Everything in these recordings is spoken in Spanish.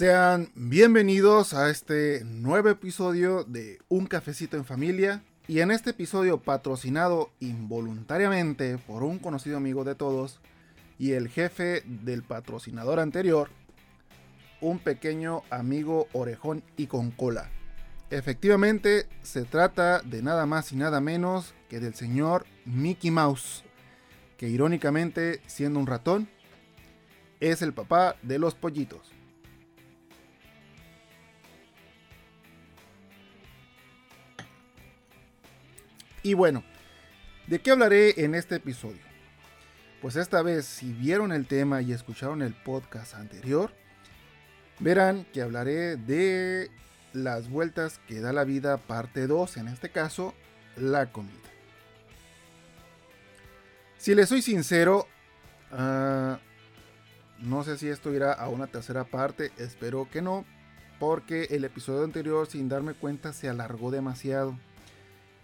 Sean bienvenidos a este nuevo episodio de Un cafecito en familia. Y en este episodio patrocinado involuntariamente por un conocido amigo de todos y el jefe del patrocinador anterior, un pequeño amigo orejón y con cola. Efectivamente, se trata de nada más y nada menos que del señor Mickey Mouse, que irónicamente, siendo un ratón, es el papá de los pollitos. Y bueno, ¿de qué hablaré en este episodio? Pues esta vez, si vieron el tema y escucharon el podcast anterior, verán que hablaré de las vueltas que da la vida parte 2, en este caso, la comida. Si les soy sincero, uh, no sé si esto irá a una tercera parte, espero que no, porque el episodio anterior sin darme cuenta se alargó demasiado.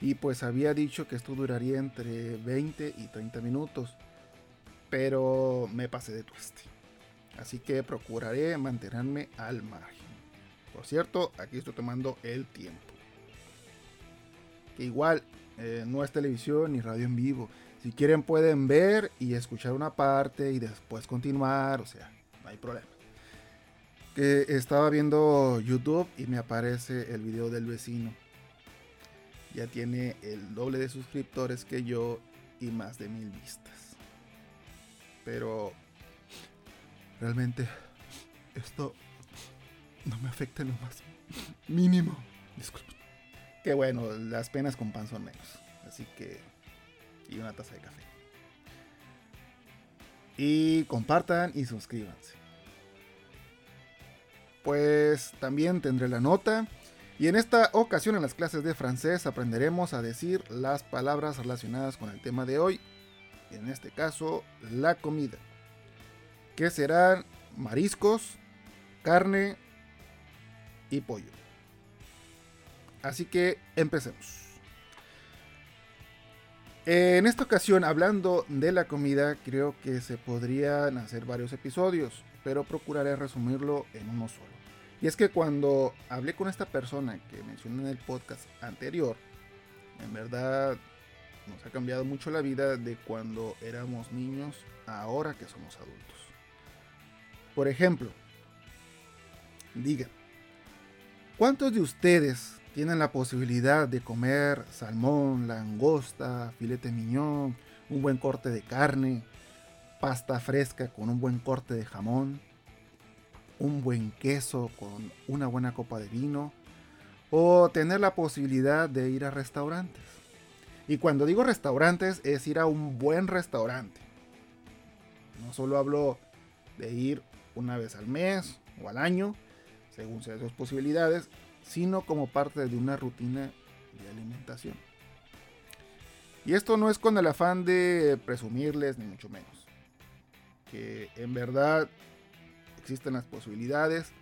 Y pues había dicho que esto duraría entre 20 y 30 minutos. Pero me pasé de tueste. Así que procuraré mantenerme al margen. Por cierto, aquí estoy tomando el tiempo. Que igual eh, no es televisión ni radio en vivo. Si quieren pueden ver y escuchar una parte y después continuar, o sea, no hay problema. Que estaba viendo YouTube y me aparece el video del vecino. Ya tiene el doble de suscriptores que yo y más de mil vistas. Pero realmente esto no me afecta en lo más mínimo. Disculpen. Que bueno, las penas con pan son menos. Así que y una taza de café. Y compartan y suscríbanse. Pues también tendré la nota. Y en esta ocasión en las clases de francés aprenderemos a decir las palabras relacionadas con el tema de hoy. En este caso, la comida. Que serán mariscos, carne y pollo. Así que empecemos. En esta ocasión, hablando de la comida, creo que se podrían hacer varios episodios, pero procuraré resumirlo en uno solo. Y es que cuando hablé con esta persona que mencioné en el podcast anterior, en verdad nos ha cambiado mucho la vida de cuando éramos niños a ahora que somos adultos. Por ejemplo, digan, ¿cuántos de ustedes tienen la posibilidad de comer salmón, langosta, filete miñón, un buen corte de carne, pasta fresca con un buen corte de jamón, un buen queso con una buena copa de vino, o tener la posibilidad de ir a restaurantes. Y cuando digo restaurantes es ir a un buen restaurante. No solo hablo de ir una vez al mes o al año, según sean sus posibilidades, sino como parte de una rutina de alimentación. Y esto no es con el afán de presumirles, ni mucho menos. Que en verdad existen las posibilidades,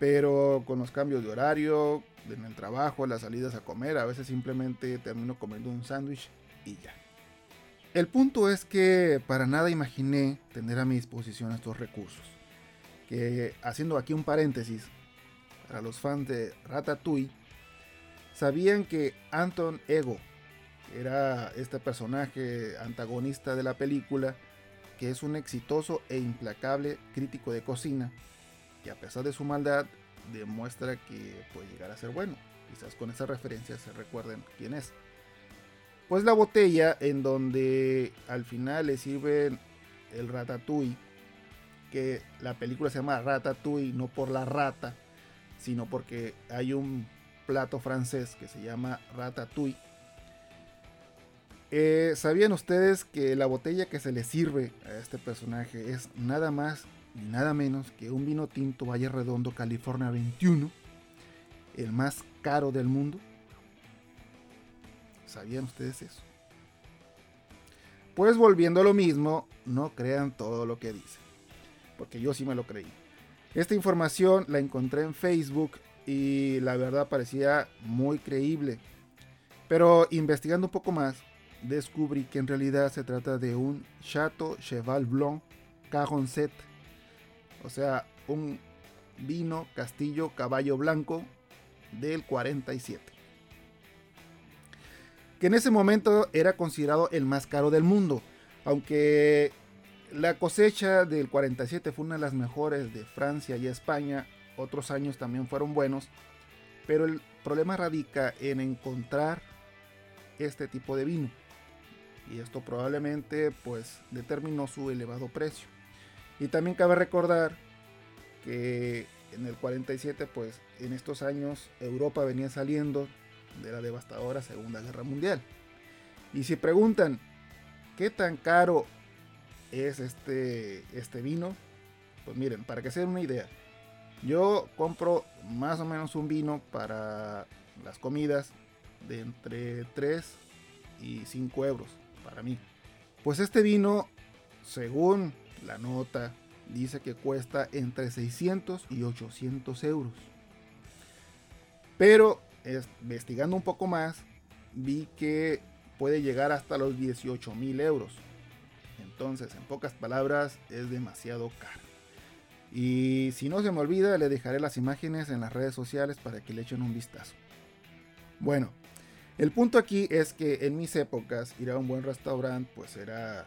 pero con los cambios de horario, en el trabajo, las salidas a comer, a veces simplemente termino comiendo un sándwich y ya. El punto es que para nada imaginé tener a mi disposición estos recursos. Que haciendo aquí un paréntesis, para los fans de Ratatouille, sabían que Anton Ego era este personaje antagonista de la película, que es un exitoso e implacable crítico de cocina, que a pesar de su maldad demuestra que puede llegar a ser bueno. Quizás con esa referencia se recuerden quién es. Pues la botella en donde al final le sirven el ratatouille, que la película se llama Ratatouille no por la rata, sino porque hay un plato francés que se llama ratatouille. Eh, ¿Sabían ustedes que la botella que se le sirve a este personaje es nada más ni nada menos que un vino tinto Valle Redondo California 21, el más caro del mundo? ¿Sabían ustedes eso? Pues volviendo a lo mismo, no crean todo lo que dicen, porque yo sí me lo creí. Esta información la encontré en Facebook y la verdad parecía muy creíble. Pero investigando un poco más, descubrí que en realidad se trata de un Chateau Cheval Blanc Cajoncet. O sea, un vino Castillo Caballo Blanco del 47. Que en ese momento era considerado el más caro del mundo, aunque la cosecha del 47 fue una de las mejores de Francia y España, otros años también fueron buenos, pero el problema radica en encontrar este tipo de vino. Y esto probablemente pues determinó su elevado precio. Y también cabe recordar que en el 47 pues en estos años Europa venía saliendo de la devastadora Segunda Guerra Mundial. Y si preguntan qué tan caro es este, este vino, pues miren, para que se den una idea, yo compro más o menos un vino para las comidas de entre 3 y 5 euros para mí. Pues este vino, según la nota, dice que cuesta entre 600 y 800 euros. Pero investigando un poco más, vi que puede llegar hasta los 18 mil euros. Entonces, en pocas palabras, es demasiado caro. Y si no se me olvida, le dejaré las imágenes en las redes sociales para que le echen un vistazo. Bueno, el punto aquí es que en mis épocas ir a un buen restaurante pues era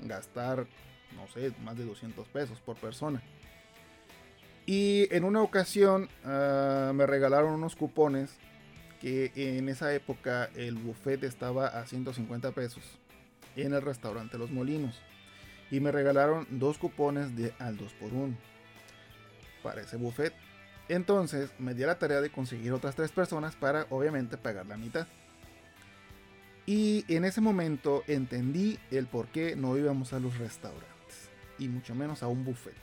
gastar, no sé, más de 200 pesos por persona. Y en una ocasión ah, me regalaron unos cupones que en esa época el buffet estaba a 150 pesos en el restaurante Los Molinos. Y me regalaron dos cupones de al 2x1 para ese buffet. Entonces me di la tarea de conseguir otras tres personas para obviamente pagar la mitad. Y en ese momento entendí el por qué no íbamos a los restaurantes. Y mucho menos a un buffet.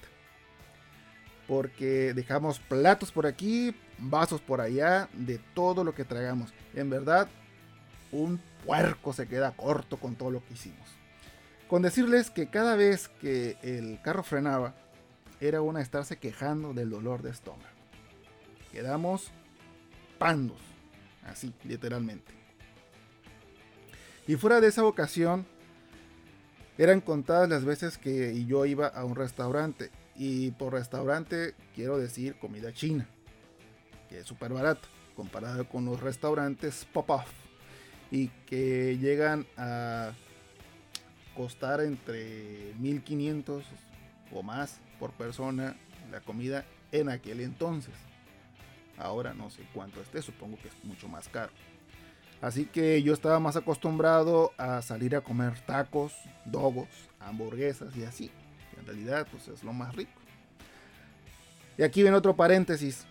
Porque dejamos platos por aquí, vasos por allá, de todo lo que tragamos. En verdad, un puerco se queda corto con todo lo que hicimos. Con decirles que cada vez que el carro frenaba, era una estarse quejando del dolor de estómago. Quedamos pandos, así, literalmente. Y fuera de esa ocasión, eran contadas las veces que yo iba a un restaurante. Y por restaurante quiero decir comida china, que es súper barato comparado con los restaurantes pop-off. Y que llegan a costar entre 1500 o más por persona la comida en aquel entonces. Ahora no sé cuánto esté, supongo que es mucho más caro. Así que yo estaba más acostumbrado a salir a comer tacos, dogos, hamburguesas y así. en realidad pues es lo más rico. Y aquí viene otro paréntesis.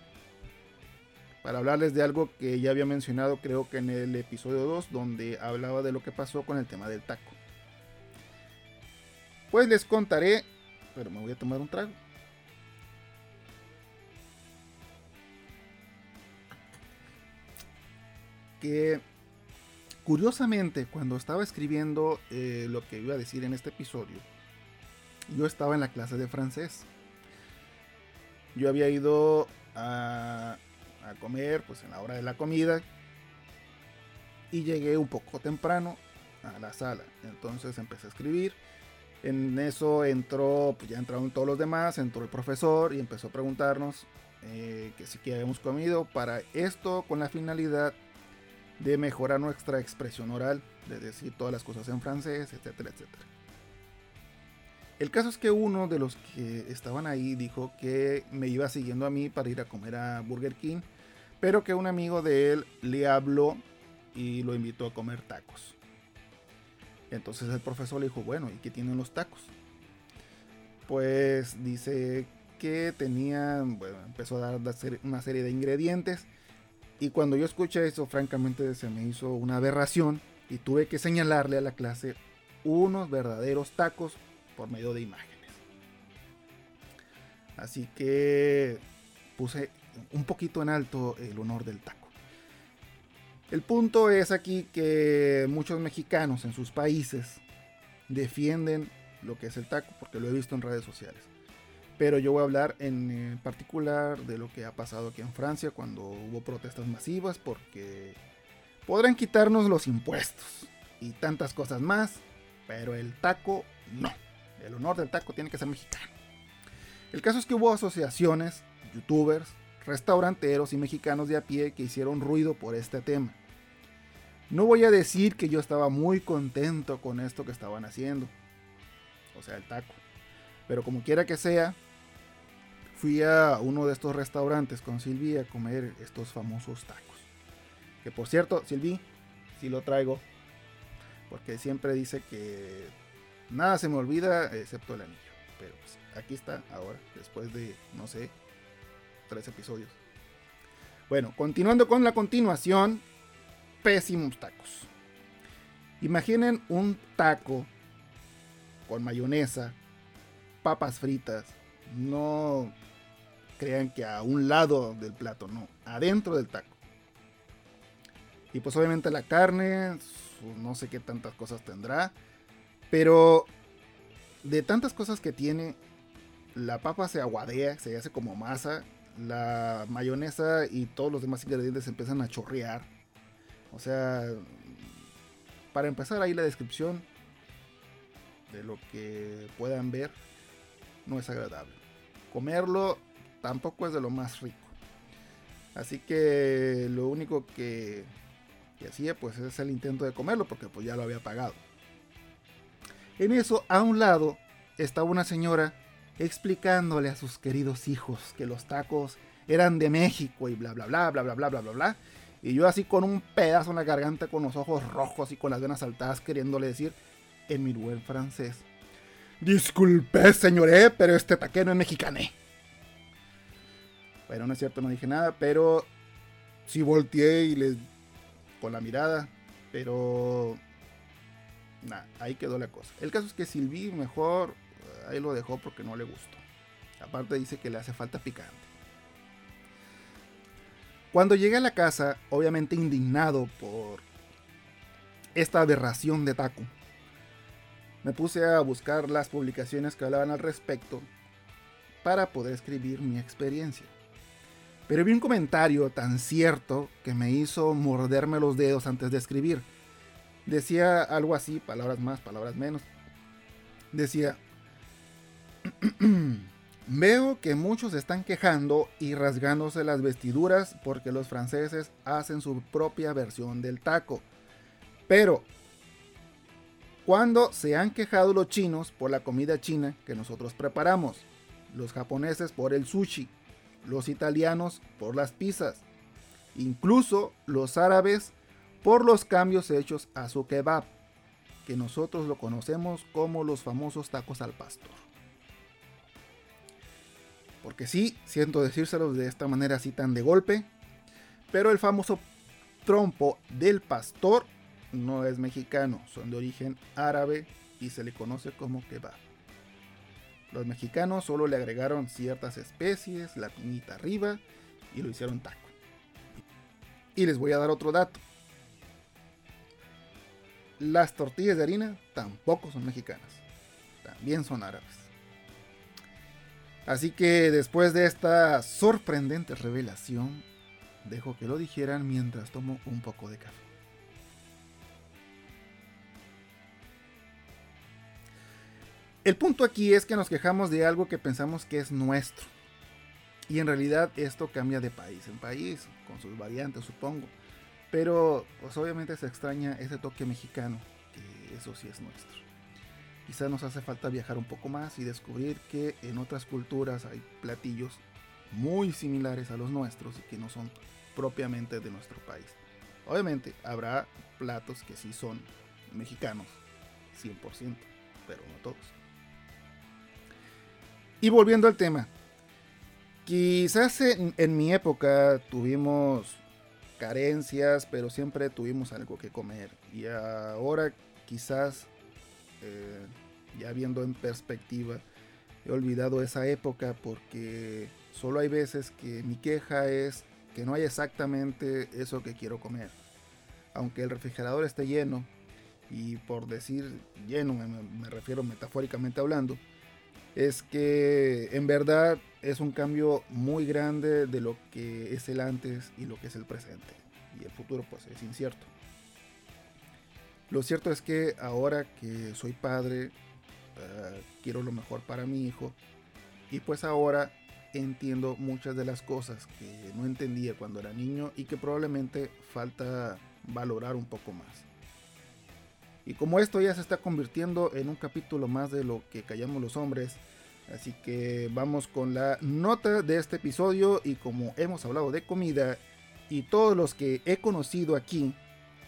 Para hablarles de algo que ya había mencionado creo que en el episodio 2 donde hablaba de lo que pasó con el tema del taco. Pues les contaré pero me voy a tomar un trago. Que curiosamente, cuando estaba escribiendo eh, lo que iba a decir en este episodio, yo estaba en la clase de francés. Yo había ido a, comer, pues en la hora de la comida, y llegué un poco temprano a la sala. Entonces empecé a escribir en eso entró, pues ya entraron todos los demás, entró el profesor y empezó a preguntarnos eh, que si habíamos comido para esto con la finalidad de mejorar nuestra expresión oral, de decir todas las cosas en francés, etcétera, etcétera. El caso es que uno de los que estaban ahí dijo que me iba siguiendo a mí para ir a comer a Burger King, pero que un amigo de él le habló y lo invitó a comer tacos. Entonces el profesor le dijo, bueno, ¿y qué tienen los tacos? Pues dice que tenían, bueno, empezó a dar una serie de ingredientes. Y cuando yo escuché eso, francamente se me hizo una aberración y tuve que señalarle a la clase unos verdaderos tacos por medio de imágenes. Así que puse un poquito en alto el honor del taco. El punto es aquí que muchos mexicanos en sus países defienden lo que es el taco, porque lo he visto en redes sociales. Pero yo voy a hablar en particular de lo que ha pasado aquí en Francia cuando hubo protestas masivas, porque podrán quitarnos los impuestos y tantas cosas más, pero el taco no. El honor del taco tiene que ser mexicano. El caso es que hubo asociaciones, youtubers, restauranteros y mexicanos de a pie que hicieron ruido por este tema. No voy a decir que yo estaba muy contento con esto que estaban haciendo, o sea, el taco, pero como quiera que sea, fui a uno de estos restaurantes con Silvi a comer estos famosos tacos. Que por cierto, Silvi, si lo traigo, porque siempre dice que nada se me olvida excepto el anillo. Pero pues, aquí está ahora, después de, no sé, tres episodios. Bueno, continuando con la continuación, pésimos tacos. Imaginen un taco con mayonesa, papas fritas, no crean que a un lado del plato, no, adentro del taco. Y pues obviamente la carne, no sé qué tantas cosas tendrá, pero de tantas cosas que tiene, la papa se aguadea, se hace como masa, la mayonesa y todos los demás ingredientes empiezan a chorrear. O sea, para empezar ahí la descripción de lo que puedan ver no es agradable. Comerlo tampoco es de lo más rico. Así que lo único que, que hacía pues es el intento de comerlo porque pues ya lo había pagado. En eso, a un lado, estaba una señora explicándole a sus queridos hijos que los tacos eran de México y bla bla bla bla bla bla bla bla bla. Y yo así con un pedazo en la garganta, con los ojos rojos y con las venas saltadas, queriéndole decir en mi buen francés. Disculpe, señoré, pero este taque no es mexicané. Bueno, no es cierto, no dije nada, pero sí volteé y les. con la mirada, pero. Nada, ahí quedó la cosa. El caso es que Silvi mejor eh, ahí lo dejó porque no le gustó. Aparte dice que le hace falta picante. Cuando llegué a la casa, obviamente indignado por esta aberración de Taku, me puse a buscar las publicaciones que hablaban al respecto para poder escribir mi experiencia. Pero vi un comentario tan cierto que me hizo morderme los dedos antes de escribir. Decía algo así, palabras más, palabras menos. Decía, veo que muchos están quejando y rasgándose las vestiduras porque los franceses hacen su propia versión del taco. Pero, cuando se han quejado los chinos por la comida china que nosotros preparamos? Los japoneses por el sushi los italianos por las pizzas, incluso los árabes por los cambios hechos a su kebab, que nosotros lo conocemos como los famosos tacos al pastor. Porque sí, siento decírselos de esta manera así tan de golpe, pero el famoso trompo del pastor no es mexicano, son de origen árabe y se le conoce como kebab. Los mexicanos solo le agregaron ciertas especies, la piñita arriba y lo hicieron taco. Y les voy a dar otro dato. Las tortillas de harina tampoco son mexicanas, también son árabes. Así que después de esta sorprendente revelación, dejo que lo dijeran mientras tomo un poco de café. El punto aquí es que nos quejamos de algo que pensamos que es nuestro. Y en realidad esto cambia de país en país, con sus variantes supongo. Pero pues obviamente se extraña ese toque mexicano, que eso sí es nuestro. Quizás nos hace falta viajar un poco más y descubrir que en otras culturas hay platillos muy similares a los nuestros y que no son propiamente de nuestro país. Obviamente habrá platos que sí son mexicanos, 100%, pero no todos. Y volviendo al tema, quizás en, mi época tuvimos carencias, pero siempre tuvimos algo que comer. Y ahora quizás, eh, ya viendo en perspectiva, he olvidado esa época porque solo hay veces que mi queja es que no hay exactamente eso que quiero comer. Aunque el refrigerador esté lleno, y por decir lleno me refiero metafóricamente hablando, es que en verdad es un cambio muy grande de lo que es el antes y lo que es el presente. Y el futuro pues es incierto. Lo cierto es que ahora que soy padre, eh, quiero lo mejor para mi hijo. Y pues ahora entiendo muchas de las cosas que no entendía cuando era niño y que probablemente falta valorar un poco más. Y como esto ya se está convirtiendo en un capítulo más de lo que callamos los hombres, así que vamos con la nota de este episodio y como hemos hablado de comida y todos los que he conocido aquí,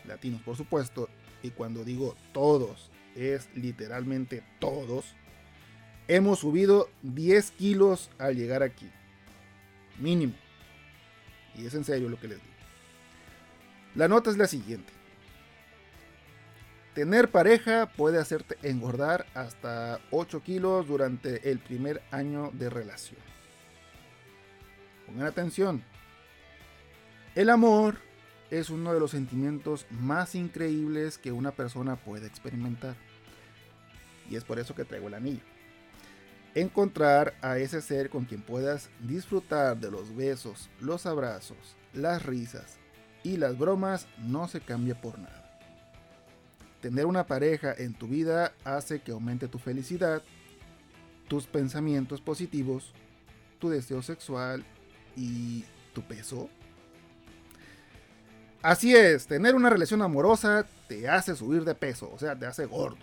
latinos por supuesto, y cuando digo todos, es literalmente todos, hemos subido 10 kilos al llegar aquí. Mínimo. Y es en serio lo que les digo. La nota es la siguiente. Tener pareja puede hacerte engordar hasta 8 kilos durante el primer año de relación. Pongan atención. El amor es uno de los sentimientos más increíbles que una persona puede experimentar. Y es por eso que traigo el anillo. Encontrar a ese ser con quien puedas disfrutar de los besos, los abrazos, las risas y las bromas no se cambia por nada. Tener una pareja en tu vida hace que aumente tu felicidad, tus pensamientos positivos, tu deseo sexual y tu peso Así es, tener una relación amorosa te hace subir de peso, o sea, te hace gordo.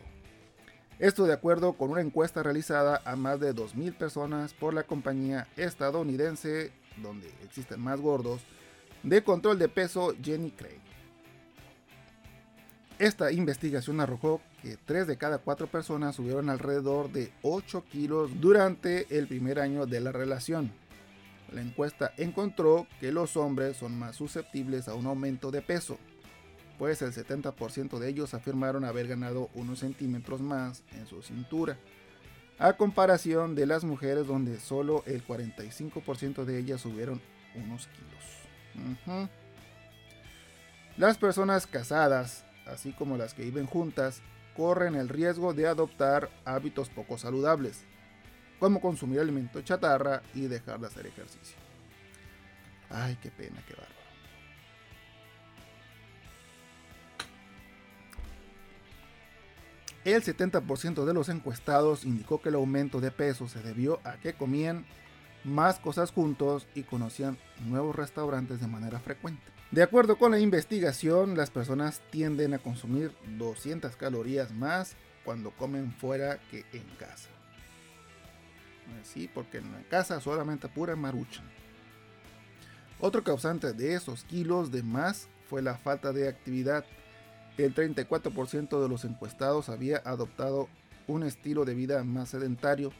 Esto de acuerdo con una encuesta realizada a más de 2.000 personas por la compañía estadounidense, donde existen más gordos, de control de peso Jenny Craig. Esta investigación arrojó que 3 de cada 4 personas subieron alrededor de 8 kilos durante el primer año de la relación. La encuesta encontró que los hombres son más susceptibles a un aumento de peso, pues el 70% de ellos afirmaron haber ganado unos centímetros más en su cintura, a comparación de las mujeres donde solo el 45% de ellas subieron unos kilos. Las personas casadas, así como las que viven juntas, corren el riesgo de adoptar hábitos poco saludables, como consumir alimento chatarra y dejar de hacer ejercicio. Ay, qué pena, qué bárbaro. El 70% de los encuestados indicó que el aumento de peso se debió a que comían más cosas juntos y conocían nuevos restaurantes de manera frecuente. De acuerdo con la investigación, las personas tienden a consumir 200 calorías más cuando comen fuera que en casa. Sí, porque en la casa solamente pura marucha. Otro causante de esos kilos de más fue la falta de actividad. El 34% de los encuestados había adoptado un estilo de vida más sedentario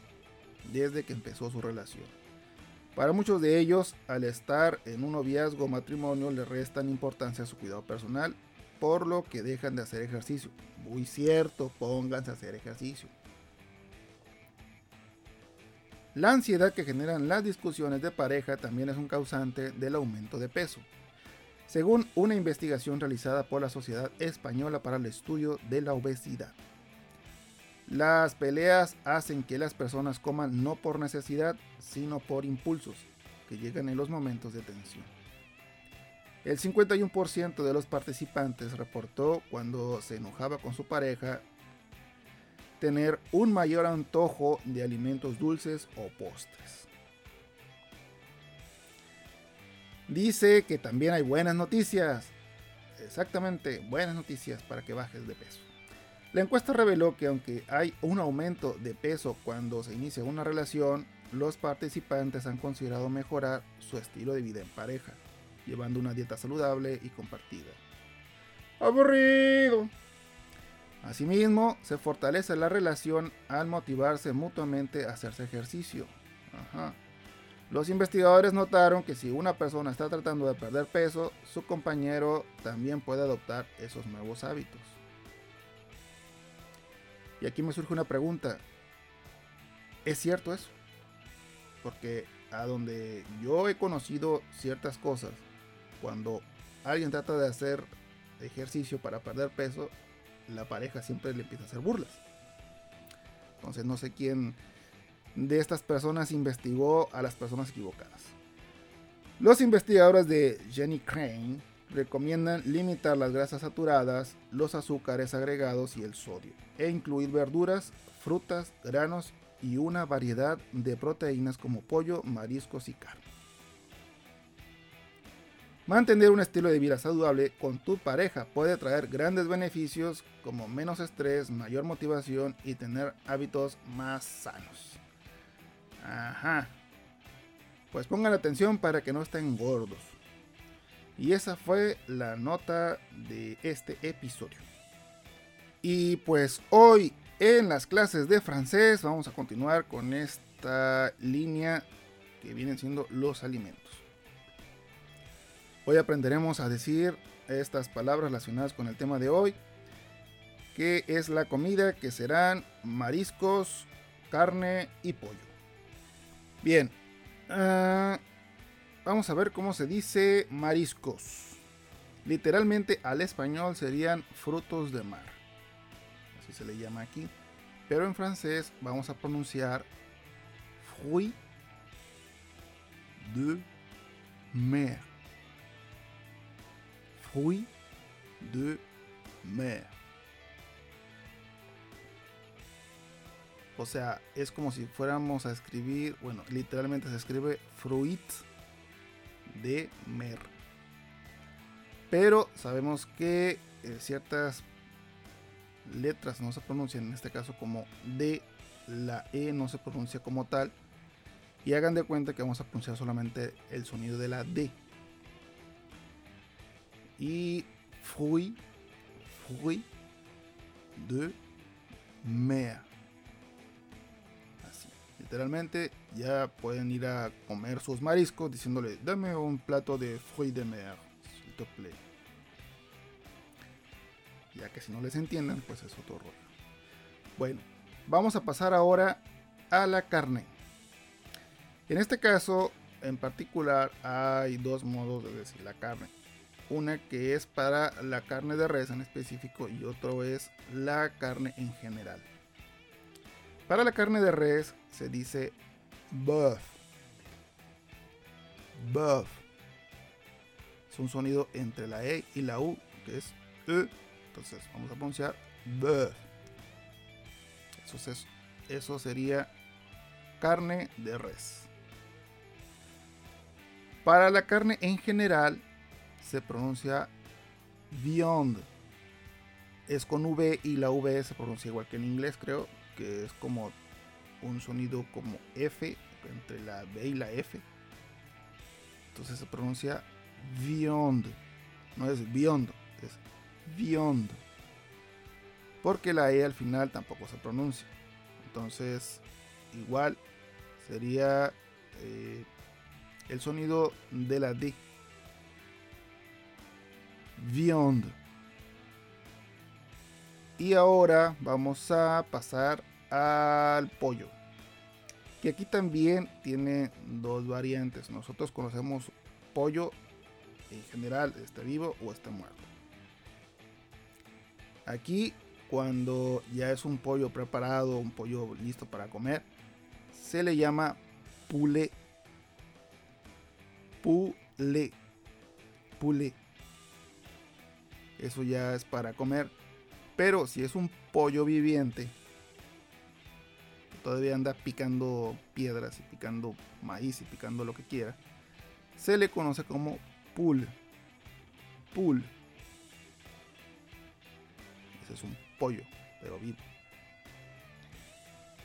desde que empezó su relación. Para muchos de ellos, al estar en un noviazgo o matrimonio, le restan importancia a su cuidado personal, por lo que dejan de hacer ejercicio. Muy cierto, pónganse a hacer ejercicio. La ansiedad que generan las discusiones de pareja también es un causante del aumento de peso, según una investigación realizada por la Sociedad Española para el Estudio de la Obesidad. Las peleas hacen que las personas coman no por necesidad, sino por impulsos que llegan en los momentos de tensión. El 51% de los participantes reportó cuando se enojaba con su pareja tener un mayor antojo de alimentos dulces o postres. Dice que también hay buenas noticias. Exactamente, buenas noticias para que bajes de peso. La encuesta reveló que aunque hay un aumento de peso cuando se inicia una relación, los participantes han considerado mejorar su estilo de vida en pareja, llevando una dieta saludable y compartida. Aburrido. Asimismo, se fortalece la relación al motivarse mutuamente a hacerse ejercicio. Los investigadores notaron que si una persona está tratando de perder peso, su compañero también puede adoptar esos nuevos hábitos. Y aquí me surge una pregunta. ¿Es cierto eso? Porque a donde yo he conocido ciertas cosas, cuando alguien trata de hacer ejercicio para perder peso, la pareja siempre le empieza a hacer burlas. Entonces no sé quién de estas personas investigó a las personas equivocadas. Los investigadores de Jenny Crane recomiendan limitar las grasas saturadas, los azúcares agregados y el sodio, e incluir verduras, frutas, granos y una variedad de proteínas como pollo, mariscos y carne. Mantener un estilo de vida saludable con tu pareja puede traer grandes beneficios como menos estrés, mayor motivación y tener hábitos más sanos. Ajá. Pues pongan atención para que no estén gordos. Y esa fue la nota de este episodio. Y pues hoy en las clases de francés vamos a continuar con esta línea que vienen siendo los alimentos. Hoy aprenderemos a decir estas palabras relacionadas con el tema de hoy, que es la comida que serán mariscos, carne y pollo. Bien, uh, vamos a ver cómo se dice mariscos. Literalmente al español serían frutos de mar. Así se le llama aquí. Pero en francés vamos a pronunciar fruits de mer fruits de mer. O sea, es como si fuéramos a escribir, bueno, literalmente se escribe fruit de mer. Pero sabemos que eh, ciertas letras no se pronuncian, en este caso como D, la E no se pronuncia como tal. Y hagan de cuenta que vamos a pronunciar solamente el sonido de la D y fruits, fruits de mer. Literalmente ya pueden ir a comer sus mariscos diciéndole, dame un plato de fruits de mer. Ya que si no les entiendan, pues es otro rollo. Bueno, vamos a pasar ahora a la carne. En este caso, en particular, hay dos modos de decir la carne una que es para la carne de res en específico y otro es la carne en general. Para la carne de res se dice buff. Buff. Es un sonido entre la E y la U, que es E. Entonces vamos a pronunciar buff. Eso, es, eso sería carne de res. Para la carne en general se pronuncia beyond. Es con V y la V se pronuncia igual que en inglés, creo, que es como un sonido como F entre la B y la F. Entonces se pronuncia beyond. No es beyond, es beyond. Porque la E al final tampoco se pronuncia. Entonces, igual sería eh, el sonido de la D viande. Y ahora vamos a pasar al pollo. Que aquí también tiene dos variantes. Nosotros conocemos pollo en general, está vivo o está muerto. Aquí, cuando ya es un pollo preparado, un pollo listo para comer, se le llama pule. Pule. Pule eso ya es para comer. Pero si es un pollo viviente, todavía anda picando piedras y picando maíz y picando lo que quiera, se le conoce como pool. Pool. Ese es un pollo, pero vivo.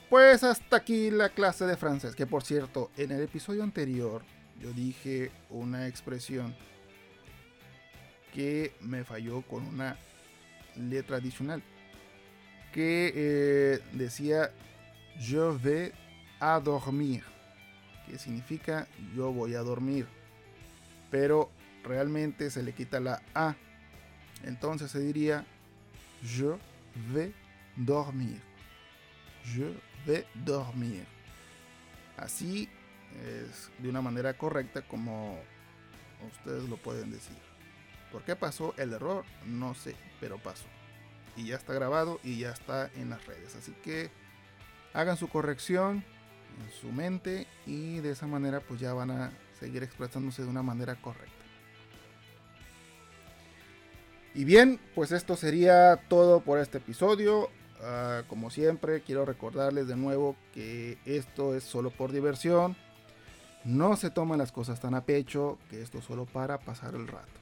Pues hasta aquí la clase de francés, que por cierto, en el episodio anterior yo dije una expresión que me falló con una letra adicional que eh, decía je vais a dormir. Que significa yo voy a dormir. Pero realmente se le quita la a. Entonces se diría je vais dormir. Je vais dormir. Así es de una manera correcta como ustedes lo pueden decir. ¿Por qué pasó el error? No sé, pero pasó. Y ya está grabado y ya está en las redes. Así que hagan su corrección en su mente y de esa manera pues ya van a seguir expresándose de una manera correcta. Y bien, pues esto sería todo por este episodio. ah, como siempre, quiero recordarles de nuevo que esto es solo por diversión. No se toman las cosas tan a pecho, que esto es solo para pasar el rato.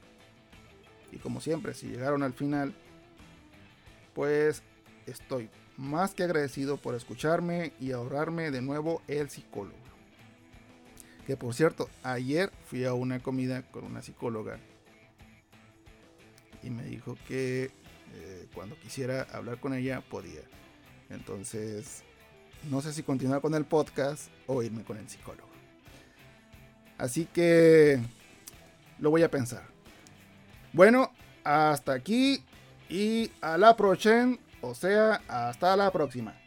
Y como siempre, si llegaron al final, pues estoy más que agradecido por escucharme y ahorrarme de nuevo el psicólogo. Que por cierto, ayer fui a una comida con una psicóloga y me dijo que eh, cuando quisiera hablar con ella podía. Entonces, no sé si continuar con el podcast o irme con el psicólogo. Así que lo voy a pensar. Bueno, hasta aquí y a la próxima, o sea, hasta la próxima.